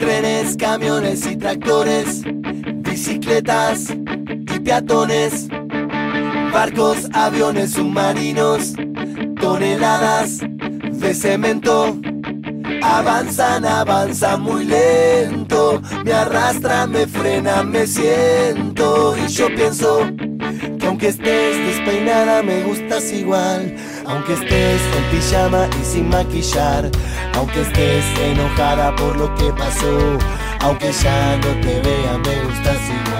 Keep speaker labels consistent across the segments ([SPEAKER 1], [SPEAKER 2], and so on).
[SPEAKER 1] Trenes, camiones y tractores, bicicletas y peatones, barcos, aviones, submarinos, toneladas de cemento. Avanzan, avanzan muy lento, me arrastran, me frenan, me siento y yo pienso que aunque estés despeinada me gustas igual, aunque estés en pijama y sin maquillar, aunque estés enojada por lo que pasó, aunque ya no te vea me gustas igual.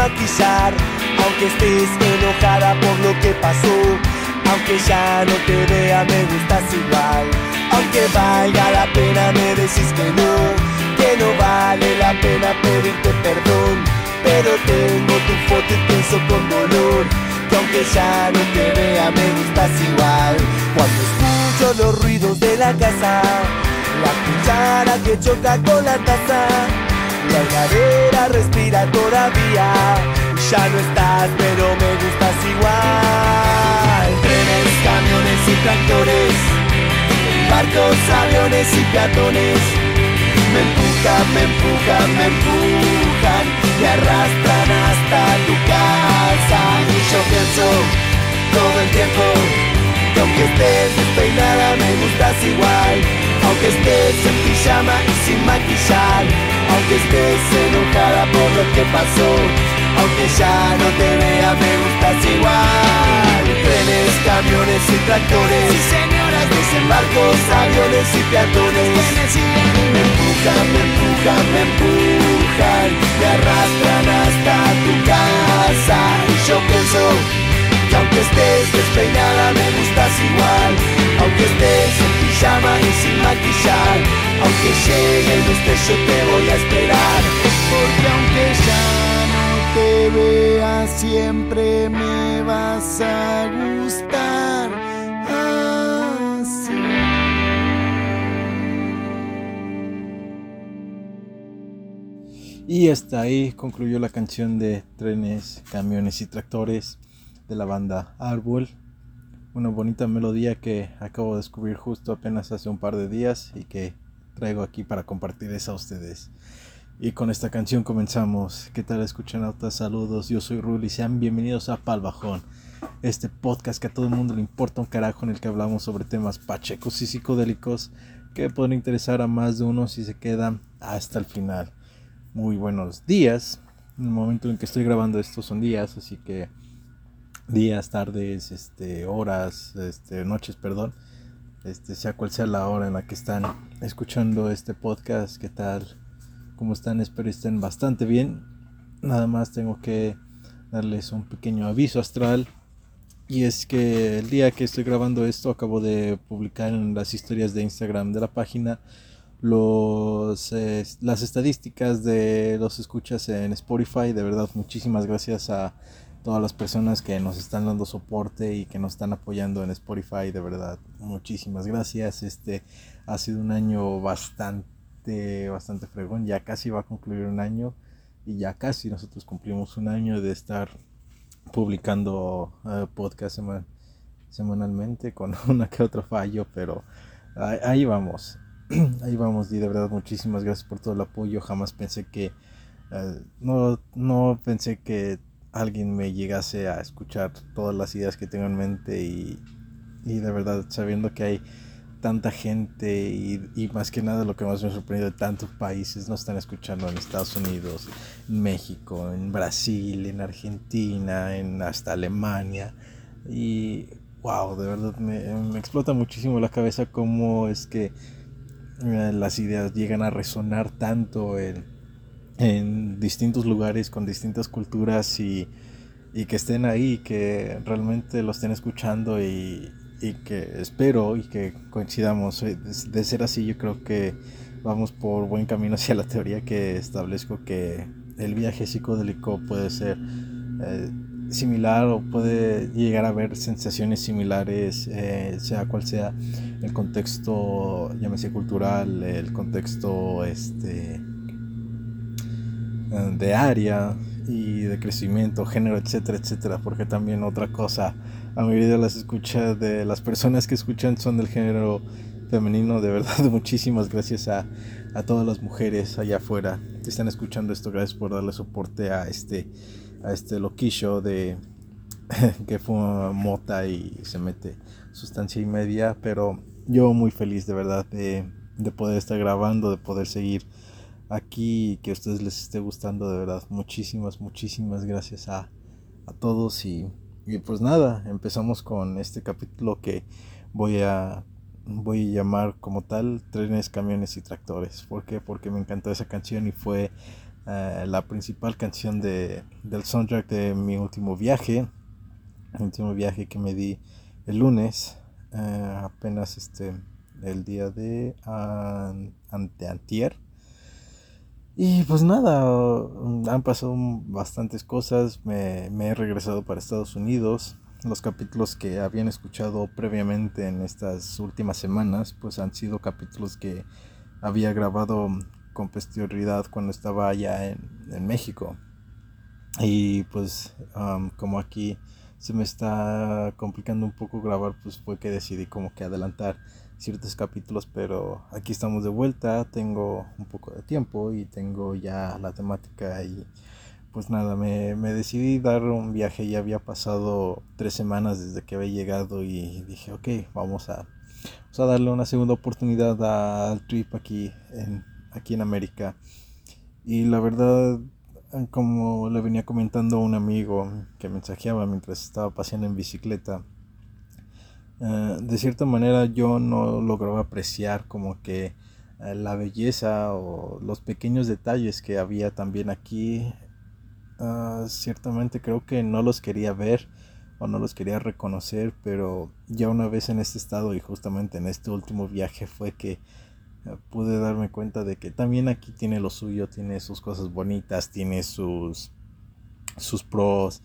[SPEAKER 1] Maquillar. Aunque estés enojada por lo que pasó Aunque ya no te vea me gustas igual. Aunque valga la pena me decís que no Que no vale la pena pedirte perdón. Pero tengo tu foto y pienso con dolor Que aunque ya no te vea me gustas igual. Cuando escucho los ruidos de la casa la cuchara que choca con la taza La heladera respira todavía. Ya no estás pero me gustas igual. Trenes, camiones y tractores. Barcos, aviones y peatones. Me empujan, me empujan, me empujan. Me arrastran hasta tu casa. Y yo pienso todo el tiempo que aunque estés despeinada me gustas igual Aunque estés en pijama y sin maquillar Aunque estés enojada por lo que pasó Aunque ya no te vea me gustas igual. Trenes, camiones y tractores. Y señoras desembarcos, aviones y peatones. Me empujan, me empujan, me empujan. Me arrastran hasta tu casa. Y yo pienso que aunque estés despeinada me gustas igual. Aunque estés en pijama y sin maquillar. Aunque llegue el destello te voy a esperar. Porque aunque ya no te vea siempre me vas a gustar. Así.
[SPEAKER 2] Y hasta ahí concluyó la canción de Trenes, Camiones y Tractores de la banda Árbol. Una bonita melodía que acabo de descubrir justo apenas hace un par de días y que traigo aquí para compartir a ustedes. Y con esta canción comenzamos. ¿Qué tal escuchanautas? Saludos, yo soy Rul sean bienvenidos a Palbajón. Este podcast que a todo el mundo le importa un carajo en el que hablamos sobre temas pachecos y psicodélicos que pueden interesar a más de uno si se quedan hasta el final. Muy buenos días. En el momento en que estoy grabando esto son días, así que días, tardes, este, horas, este, noches, perdón, este, sea cual sea la hora en la que están escuchando este podcast, qué tal, cómo están, espero estén bastante bien. Nada más tengo que darles un pequeño aviso astral y es que el día que estoy grabando esto acabo de publicar en las historias de Instagram de la página los las estadísticas de los escuchas en Spotify. De verdad, muchísimas gracias a todas las personas que nos están dando soporte y que nos están apoyando en Spotify, de verdad, muchísimas gracias. Este ha sido un año bastante, bastante fregón, ya casi va a concluir un año y ya casi nosotros cumplimos un año de estar publicando uh, podcast semanalmente con una que otro fallo, pero ahí, vamos. Ahí vamos y de verdad muchísimas gracias por todo el apoyo. Jamás pensé que eh, no, no pensé que alguien me llegase a escuchar todas las ideas que tengo en mente y, y de verdad sabiendo que hay tanta gente y, más que nada lo que más me ha sorprendido de tantos países nos están escuchando en Estados Unidos, en México, en Brasil, en Argentina, en hasta Alemania. Y wow, de verdad me, explota muchísimo la cabeza cómo es que eh, las ideas llegan a resonar tanto en, en distintos lugares con distintas culturas y, y que estén ahí, que realmente lo estén escuchando y, y que espero y que coincidamos. Eh, de, ser así, yo creo que vamos por buen camino hacia la teoría que establezco que el viaje psicodélico puede ser eh, similar o puede llegar a haber sensaciones similares, eh, sea cual sea el contexto, llámese cultural, el contexto este, de área y de crecimiento, género, etcétera, etcétera, porque también otra cosa la mayoría de las escuchas de las personas que escuchan son del género femenino. De verdad, muchísimas gracias a, a todas las mujeres allá afuera que están escuchando esto. Gracias por darle soporte a este, a este loquillo de que fuma mota y se mete sustancia y media. Pero yo muy feliz de verdad de, de poder estar grabando, de poder seguir aquí que a ustedes les esté gustando de verdad. Muchísimas, muchísimas gracias a, a todos y y pues nada, empezamos con este capítulo que voy a voy a llamar como tal trenes, camiones y tractores. ¿Por qué? Porque me encantó esa canción y fue eh, la principal canción de, del soundtrack de mi último viaje. El último viaje que me di el lunes, eh, apenas este el día de anteantier. Y pues nada, han pasado bastantes cosas, me, he regresado para Estados Unidos. Los capítulos que habían escuchado previamente en estas últimas semanas, pues han sido capítulos que había grabado con posterioridad cuando estaba allá en, México. Y pues como aquí se me está complicando un poco grabar, pues fue que decidí como que adelantar ciertos capítulos, pero aquí estamos de vuelta, tengo un poco de tiempo y tengo ya la temática y pues nada, me, decidí dar un viaje, ya había pasado tres semanas desde que había llegado y dije, ok, vamos a, darle una segunda oportunidad al trip aquí en, aquí en América. Y la verdad, como le venía comentando un amigo que mensajeaba mientras estaba paseando en bicicleta, eh, de cierta manera yo no lograba apreciar como que eh, la belleza o los pequeños detalles que había también aquí. Ah, ciertamente creo que no los quería ver o no los quería reconocer, pero ya una vez en este estado y justamente en este último viaje fue que eh, pude darme cuenta de que también aquí tiene lo suyo, tiene sus cosas bonitas, tiene sus sus pros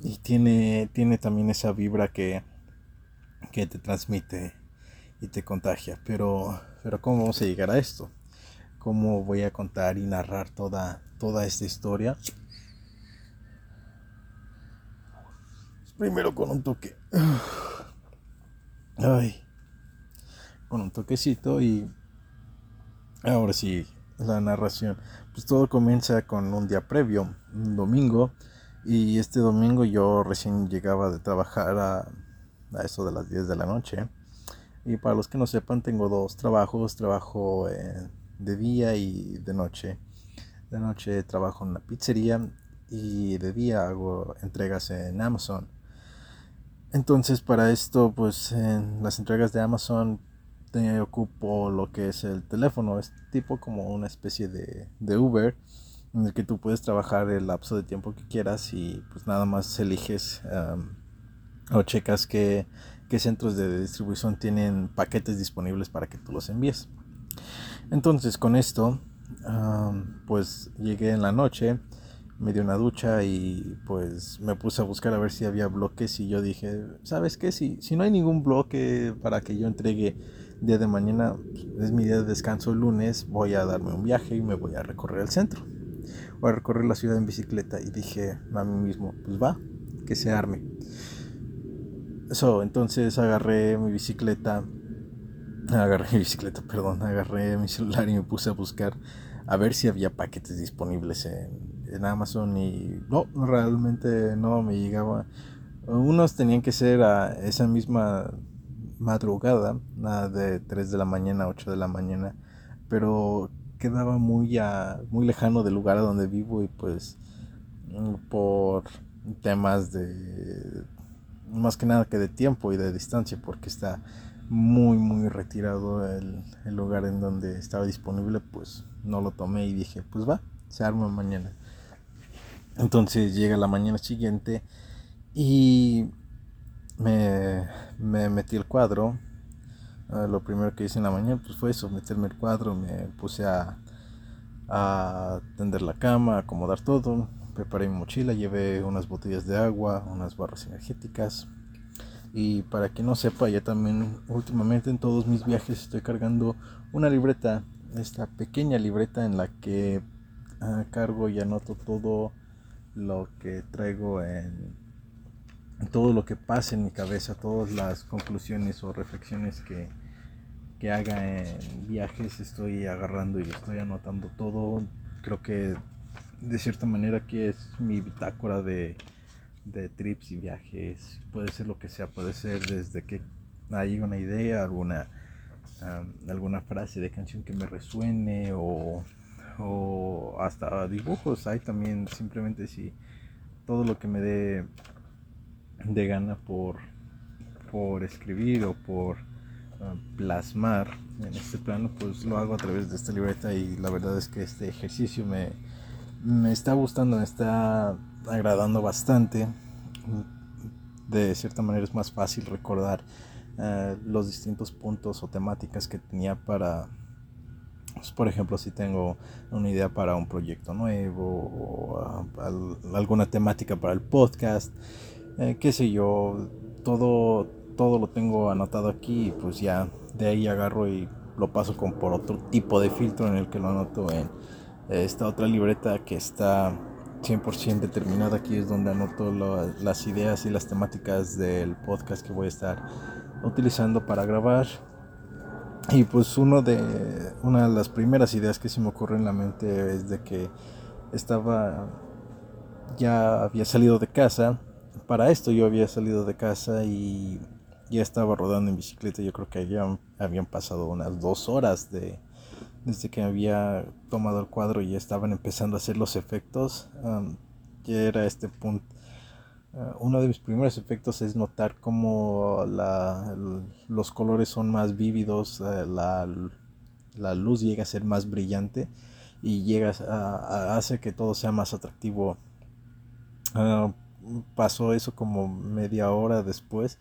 [SPEAKER 2] y tiene tiene también esa vibra que que te transmite y te contagia. Pero, pero ¿cómo vamos a llegar a esto? ¿Cómo voy a contar y narrar toda, toda esta historia? Primero con un toque. Ay. Con un toquecito y ahora sí, la narración. Pues todo comienza con un día previo, un domingo. Y este domingo yo recién llegaba de trabajar a a eso de las 10 de la noche. Y para los que no sepan, tengo dos trabajos, trabajo eh, de día y de noche. De noche trabajo en la pizzería y de día hago entregas en Amazon. Entonces para esto, pues en las entregas de Amazon te ocupo lo que es el teléfono, es tipo como una especie de, de Uber en el que tú puedes trabajar el lapso de tiempo que quieras y pues nada más eliges o checas qué, centros de distribución tienen paquetes disponibles para que tú los envíes. Entonces con esto, pues llegué en la noche, me di una ducha y pues me puse a buscar a ver si había bloques y yo dije, ¿sabes qué? Si, si no hay ningún bloque para que yo entregue día de mañana, es mi día de descanso el lunes, voy a darme un viaje y me voy a recorrer el centro. Voy a recorrer la ciudad en bicicleta y dije a mí mismo, pues va, que se arme. Eso, entonces agarré mi bicicleta, agarré mi bicicleta, perdón, agarré mi celular y me puse a buscar a ver si había paquetes disponibles en, en Amazon y no, realmente no me llegaba. Unos tenían que ser a esa misma madrugada, nada de 3 de la mañana, 8 de la mañana, pero quedaba muy, muy lejano del lugar a donde vivo y pues por temas de más que nada que de tiempo y de distancia porque está muy muy retirado el, el lugar en donde estaba disponible pues no lo tomé y dije pues va se arma mañana entonces llega la mañana siguiente y me, me metí el cuadro. Ah, lo primero que hice en la mañana pues fue eso, meterme el cuadro, me puse a, a tender la cama, acomodar todo, preparé mi mochila, llevé unas botellas de agua, unas barras energéticas. Y para quien no sepa, ya también últimamente en todos mis viajes estoy cargando una libreta, esta pequeña libreta en la que ah, cargo y anoto todo lo que traigo en todo lo que pasa en mi cabeza, todas las conclusiones o reflexiones que, que haga en viajes, estoy agarrando y estoy anotando todo. Creo que de cierta manera aquí es mi bitácora de, de trips y viajes. Puede ser lo que sea, puede ser desde que hay una idea, alguna, alguna frase de canción que me resuene o, o hasta dibujos. Hay también simplemente si todo lo que me dé de gana por, por escribir o por plasmar en este plano, pues lo hago a través de esta libreta y la verdad es que este ejercicio me, me está gustando, me está agradando bastante. De cierta manera es más fácil recordar ah, los distintos puntos o temáticas que tenía para, pues, por ejemplo, si tengo una idea para un proyecto nuevo o ah, alguna temática para el podcast, eh, qué sé yo, todo, todo lo tengo anotado aquí y pues ya de ahí agarro y lo paso con por otro tipo de filtro en el que lo anoto en esta otra libreta que está 100% determinada. Aquí es donde anoto las ideas y las temáticas del podcast que voy a estar utilizando para grabar. Y pues uno de, una de las primeras ideas que se me ocurre en la mente es de que estaba, ya había salido de casa para esto yo había salido de casa y ya estaba rodando en bicicleta. Yo creo que ya habían pasado unas dos horas de, desde que había tomado el cuadro y estaban empezando a hacer los efectos. ya era este punto. Ah, uno de mis primeros efectos es notar cómo la, los colores son más vívidos, eh, la, luz llega a ser más brillante y llega a, hace que todo sea más atractivo. Ah, pasó eso como media hora después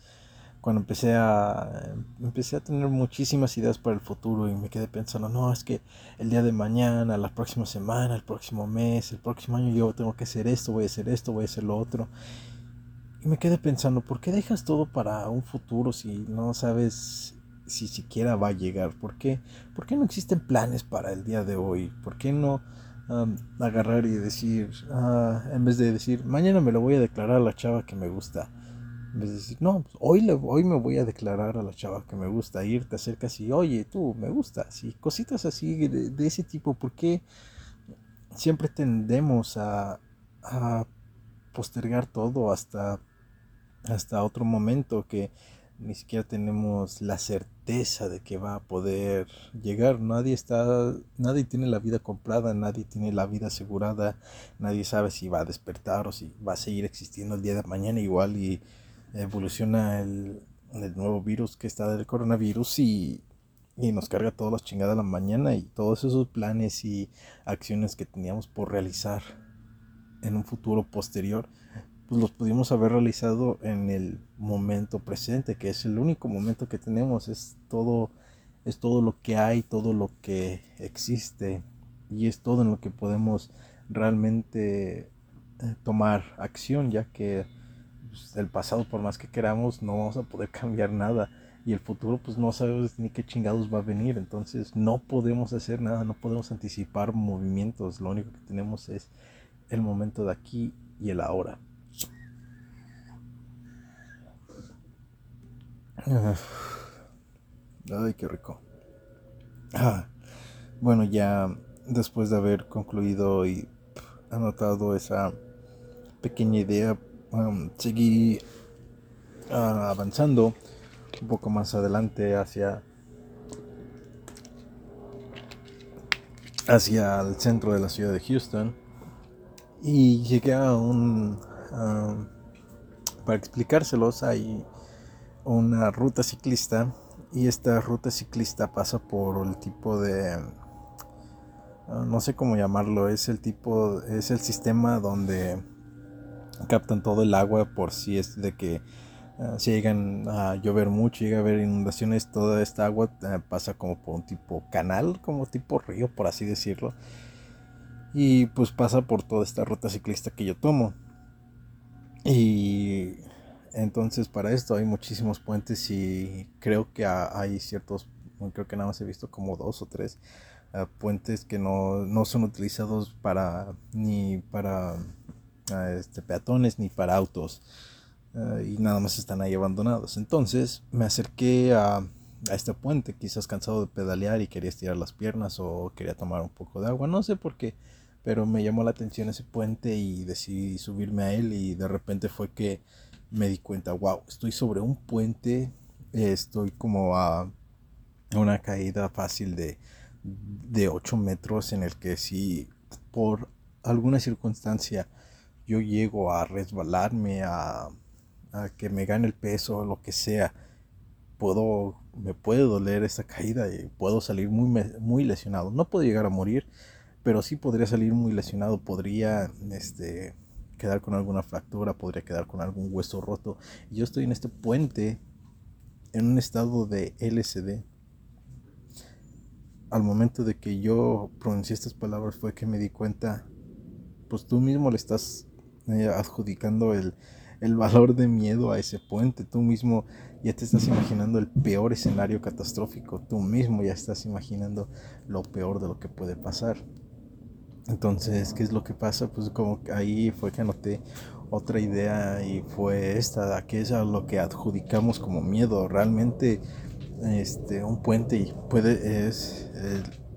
[SPEAKER 2] cuando empecé a empecé a tener muchísimas ideas para el futuro y me quedé pensando, no, es que el día de mañana, la próxima semana, el próximo mes, el próximo año yo tengo que hacer esto, voy a hacer esto, voy a hacer lo otro. Y me quedé pensando, ¿por qué dejas todo para un futuro si no sabes si siquiera va a llegar? ¿Por qué, ¿Por qué no existen planes para el día de hoy? ¿Por qué no agarrar y decir, ah, en vez de decir, mañana me lo voy a declarar a la chava que me gusta, vez de decir, no, pues, hoy, le, hoy me voy a declarar a la chava que me gusta, ir, te acercas y, oye, tú, me gustas, y cositas así de, ese tipo, porque siempre tendemos a, a postergar todo hasta, hasta otro momento que ni siquiera tenemos la certeza de que va a poder llegar. Nadie está, nadie tiene la vida comprada, nadie tiene la vida asegurada, nadie sabe si va a despertar o si va a seguir existiendo el día de mañana igual y evoluciona el, nuevo virus que está del coronavirus y, y nos carga todas las chingadas a la mañana y todos esos planes y acciones que teníamos por realizar en un futuro posterior pues los pudimos haber realizado en el momento presente, que es el único momento que tenemos, es todo, es todo lo que hay, todo lo que existe y es todo en lo que podemos realmente eh, tomar acción, ya que pues, el pasado por más que queramos no vamos a poder cambiar nada y el futuro pues no sabemos ni qué chingados va a venir, entonces no podemos hacer nada, no podemos anticipar movimientos, lo único que tenemos es el momento de aquí y el ahora. Ay, qué rico. Ah, bueno, ya después de haber concluido y anotado esa pequeña idea, seguí ah, avanzando un poco más adelante hacia hacia el centro de la ciudad de Houston. Y llegué a un um, para explicárselos hay una ruta ciclista y esta ruta ciclista pasa por el tipo de ah, no sé cómo llamarlo es el tipo es el sistema donde captan todo el agua por si es de que ah, si llegan a llover mucho llega a haber inundaciones toda esta agua ah, pasa como por un tipo canal como tipo río por así decirlo. Y pues pasa por toda esta ruta ciclista que yo tomo. Y entonces para esto hay muchísimos puentes y creo que hay ciertos, creo que nada más he visto como dos o tres ah, puentes que no, son utilizados para ni para este, peatones ni para autos ah, y nada más están ahí abandonados. Entonces me acerqué a, a este puente, quizás cansado de pedalear y quería estirar las piernas o quería tomar un poco de agua, no sé por qué pero me llamó la atención ese puente y decidí subirme a él y de repente fue que me di cuenta, wow, estoy sobre un puente, estoy como a una caída fácil de, de 8 metros en el que si por alguna circunstancia yo llego a resbalarme, a, a que me gane el peso, lo que sea, puedo, me puede doler esa caída y puedo salir muy, muy lesionado. No puedo llegar a morir, pero sí podría salir muy lesionado, podría este, quedar con alguna fractura, podría quedar con algún hueso roto. yo estoy en este puente en un estado de LCD. Al momento de que yo pronuncié estas palabras fue que me di cuenta, pues tú mismo le estás adjudicando el, el valor de miedo a ese puente. Tú mismo ya te estás imaginando el peor escenario catastrófico. Tú mismo ya estás imaginando lo peor de lo que puede pasar. Entonces, ¿qué es lo que pasa? Pues como ahí fue que anoté otra idea y fue esta, que es a lo que adjudicamos como miedo. Realmente, este, un puente puede es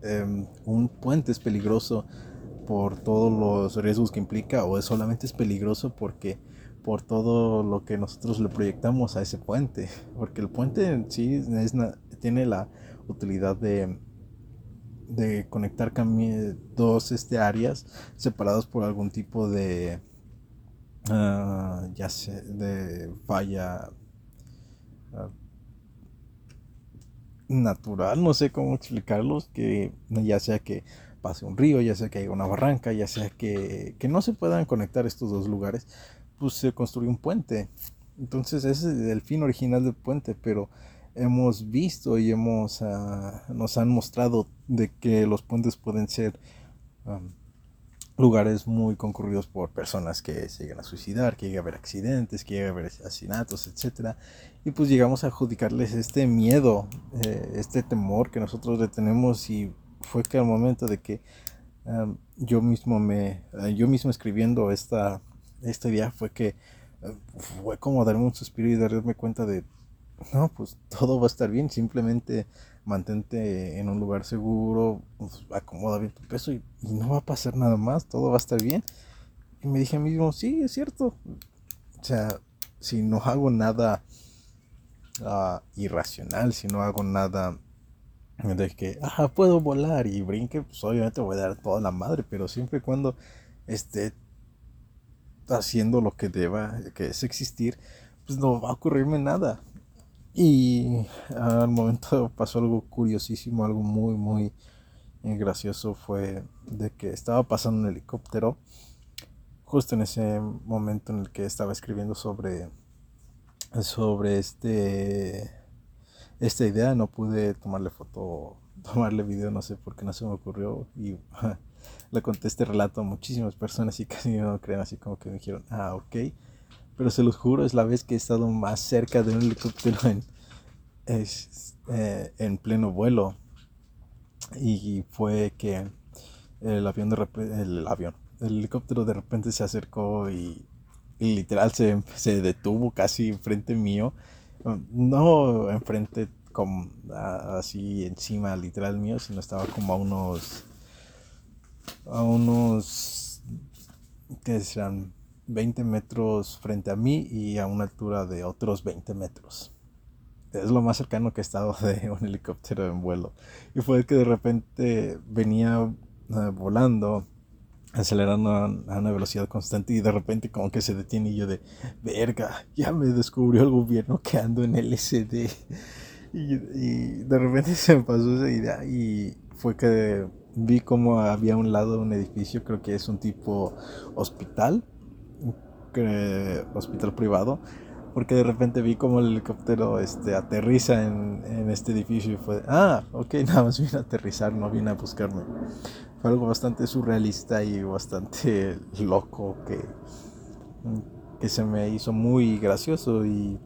[SPEAKER 2] em, un puente es peligroso por todos los riesgos que implica o es solamente es peligroso porque por todo lo que nosotros le proyectamos a ese puente, porque el puente en sí es, tiene la utilidad de de conectar dos este, áreas separadas por algún tipo de ah, ya sé, de falla ah, natural, no sé cómo explicarlos, que ya sea que pase un río, ya sea que haya una barranca, ya sea que, que no se puedan conectar estos dos lugares, pues se construye un puente. Entonces ese es el fin original del puente, pero hemos visto y hemos ah, nos han mostrado de que los puentes pueden ser lugares muy concurridos por personas que se llegan a suicidar, que llega a haber accidentes, que llega a haber asesinatos, etc. Y pues llegamos a adjudicarles este miedo, eh, este temor que nosotros le tenemos y fue que al momento de que yo mismo me, eh, yo mismo escribiendo esta, esta idea fue que eh, fue como darme un suspiro y darme cuenta de no, pues todo va a estar bien, simplemente mantente en un lugar seguro, pues, acomoda bien tu peso y, no va a pasar nada más, todo va a estar bien. Y me dije a mí mismo, sí, es cierto. O sea, si no hago nada ah, irracional, si no hago nada de que, ah, puedo volar y brinque, pues obviamente voy a dar toda la madre, pero siempre y cuando esté haciendo lo que deba, que es existir, pues no va a ocurrirme nada. Y al momento pasó algo curiosísimo, algo muy, muy eh, gracioso. Fue de que estaba pasando un helicóptero justo en ese momento en el que estaba escribiendo sobre, sobre este, esta idea. No pude tomarle foto, tomarle video, no sé por qué no se me ocurrió. Y le conté este relato a muchísimas personas y casi no creen, así como que me dijeron, ah, ok pero se los juro, es la vez que he estado más cerca de un helicóptero en, eh, en pleno vuelo. Y fue que el avión de el avión, el helicóptero de repente se acercó y, literal se, se, detuvo casi frente mío. No enfrente como así encima literal mío, sino estaba como a unos a unos que serán 20 metros frente a mí y a una altura de otros 20 metros. Es lo más cercano que he estado de un helicóptero en vuelo. Y fue que de repente venía eh, volando acelerando a, una velocidad constante y de repente como que se detiene y yo de verga, ya me descubrió el gobierno que ando en LSD y, y de repente se me pasó esa idea y fue que vi como había un lado un edificio, creo que es un tipo hospital, hospital privado, porque de repente vi como el helicóptero este, aterriza en, en este edificio y fue, ah, ok, nada más vine a aterrizar, no vine a buscarme fue algo bastante surrealista y bastante loco que, que se me hizo muy gracioso y,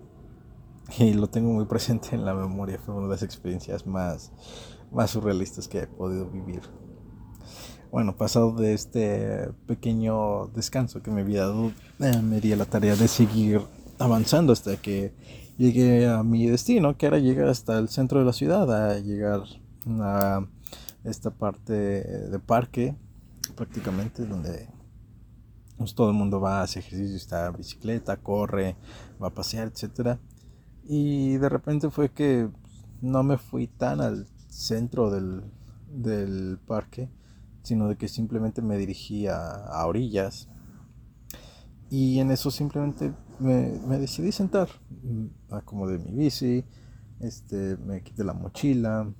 [SPEAKER 2] y, lo tengo muy presente en la memoria. Fue una de las experiencias más, más surrealistas que he podido vivir. Bueno, pasado de este pequeño descanso que me había dado, eh, me di la tarea de seguir avanzando hasta que llegué a mi destino, que era llegar hasta el centro de la ciudad, a llegar a esta parte de parque prácticamente donde pues, todo el mundo va a hacer ejercicio, está en bicicleta, corre, va a pasear, etcétera. Y de repente fue que no me fui tan al centro del, del parque, sino de que simplemente me dirigí a, orillas. Y en eso simplemente me, me decidí sentar, acomodé mi bici, este, me quité la mochila,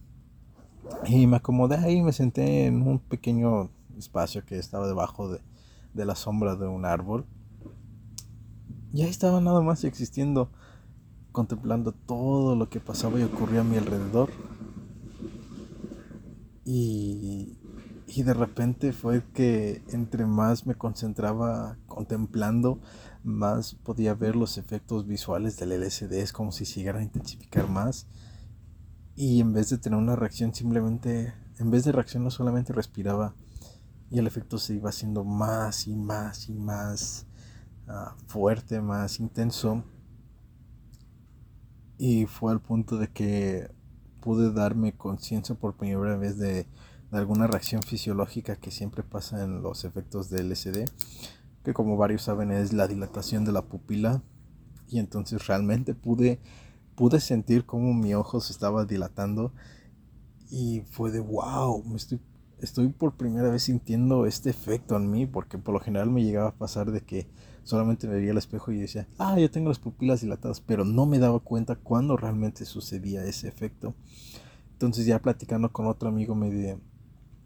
[SPEAKER 2] y me acomodé ahí, me senté en un pequeño espacio que estaba debajo de, de la sombra de un árbol. Y ahí estaba nada más existiendo, contemplando todo lo que pasaba y ocurría a mi alrededor. Y, y de repente fue que entre más me concentraba contemplando, más podía ver los efectos visuales del LSD, es como si llegara a intensificar más y en vez de tener una reacción, simplemente, en vez de reacción, no solamente respiraba y el efecto se iba haciendo más y más y más ah, fuerte, más intenso. Y fue al punto de que pude darme conciencia por primera vez de, de, alguna reacción fisiológica que siempre pasa en los efectos del LSD, que como varios saben es la dilatación de la pupila. Y entonces realmente pude pude sentir como mi ojo se estaba dilatando y fue de wow, me estoy, estoy por primera vez sintiendo este efecto en mí, porque por lo general me llegaba a pasar de que solamente me veía al espejo y decía, ah, yo tengo las pupilas dilatadas, pero no me daba cuenta cuando realmente sucedía ese efecto. Entonces ya platicando con otro amigo me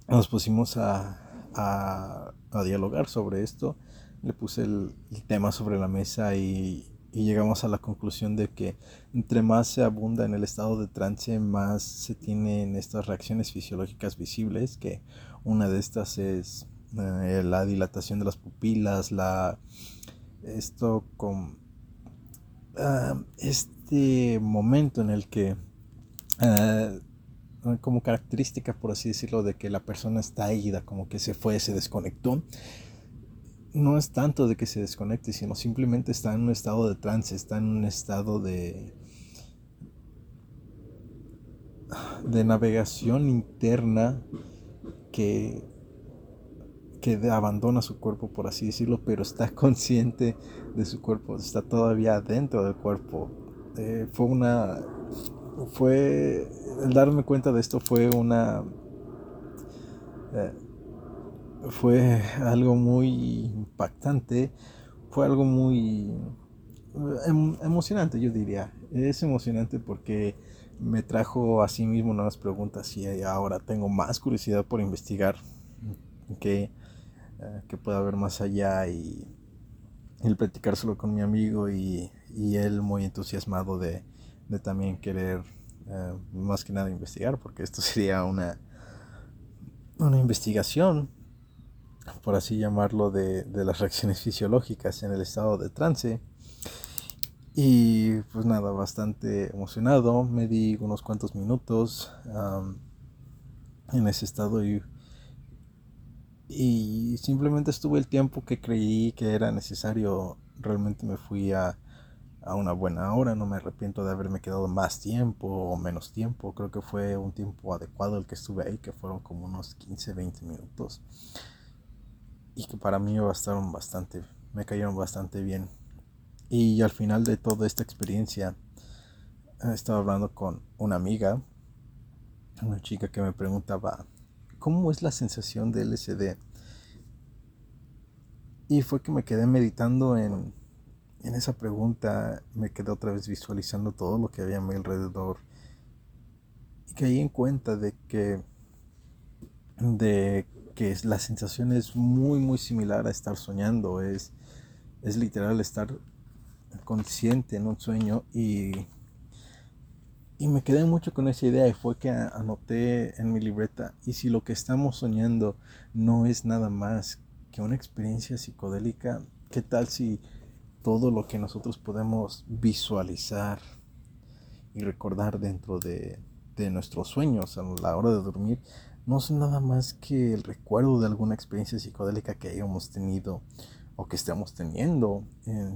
[SPEAKER 2] nos pusimos a, a, dialogar sobre esto, le puse el tema sobre la mesa y y llegamos a la conclusión de que entre más se abunda en el estado de trance, más se tienen estas reacciones fisiológicas visibles, que una de estas es eh, la dilatación de las pupilas, la esto con ah, este momento en el que ah, como característica por así decirlo de que la persona está ida como que se fue se desconectó no es tanto de que se desconecte, sino simplemente está en un estado de trance, está en un estado de de navegación interna que que abandona su cuerpo por así decirlo, pero está consciente de su cuerpo, está todavía dentro del cuerpo. Eh, fue una fue el darme cuenta de esto fue una eh, fue algo muy impactante, fue algo muy em, emocionante, yo diría. Es emocionante porque me trajo a sí mismo nuevas preguntas y ahora tengo más curiosidad por investigar qué, eh, que puede haber más allá y el platicárselo con mi amigo y, y él muy entusiasmado de, de también querer eh, más que nada investigar porque esto sería una, una investigación por así llamarlo, de, las reacciones fisiológicas en el estado de trance. Y pues nada, bastante emocionado. Me di unos cuantos minutos en ese estado y, y simplemente estuve el tiempo que creí que era necesario. Realmente me fui a, a una buena hora, no me arrepiento de haberme quedado más tiempo o menos tiempo, creo que fue un tiempo adecuado el que estuve ahí, que fueron como unos 15, 20 minutos y que para mí bastaron bastante, me cayeron bastante bien. Y al final de toda esta experiencia, estaba hablando con una amiga, una chica que me preguntaba, ¿cómo es la sensación de LSD? Y fue que me quedé meditando en, en esa pregunta, me quedé otra vez visualizando todo lo que había a mi alrededor. Y caí en cuenta de que, de que la sensación es muy, muy similar a estar soñando. Es, es literal estar consciente en un sueño y, y me quedé mucho con esa idea y fue que anoté en mi libreta y si lo que estamos soñando no es nada más una experiencia psicodélica, ¿qué tal si todo lo que nosotros podemos visualizar y recordar dentro de, de nuestros sueños a la hora de dormir no es nada más que el recuerdo de alguna experiencia psicodélica que hayamos tenido o que estemos teniendo,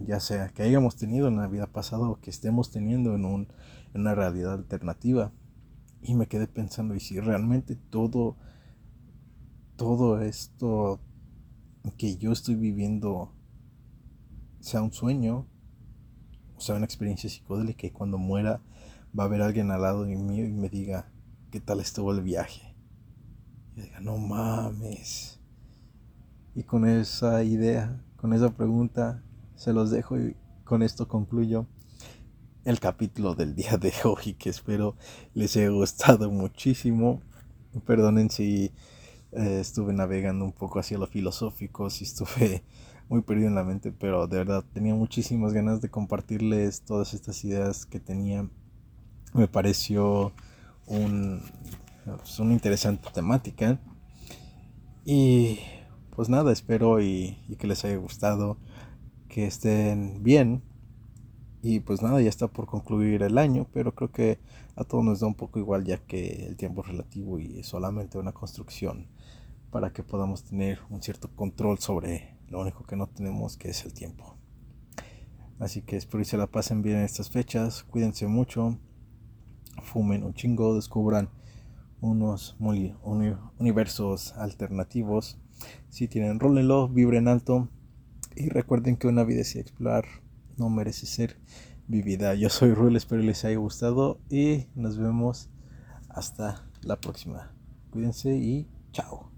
[SPEAKER 2] ya sea que hayamos tenido en la vida pasada o que estemos teniendo en, un, en una realidad alternativa. Y me quedé pensando, ¿y si realmente todo, todo esto que yo estoy viviendo sea un sueño, o sea una experiencia psicodélica y cuando muera va a haber alguien al lado de mí y me diga, ¿qué tal estuvo el viaje? No mames. Y con esa idea, con esa pregunta, se los dejo y con esto concluyo el capítulo del día de hoy que espero les haya gustado muchísimo. Perdonen si eh, estuve navegando un poco hacia lo filosófico, sí estuve muy perdido en la mente, pero de verdad tenía muchísimas ganas de compartirles todas estas ideas que tenía. Me pareció un, pues, una interesante temática. Y pues nada, espero y, y que les haya gustado, que estén bien. Y pues nada, ya está por concluir el año, pero creo que a todos nos da un poco igual ya que el tiempo es relativo y es solamente una construcción para que podamos tener un cierto control sobre lo único que no tenemos que es el tiempo. Así que espero que se la pasen bien en estas fechas, cuídense mucho, fumen un chingo, descubran unos universos alternativos. Si tienen, rólenlo, vibren alto y recuerden que una vida sin explorar no merece ser vivida. Yo soy Ruel, espero les haya gustado y nos vemos hasta la próxima. Cuídense y chao.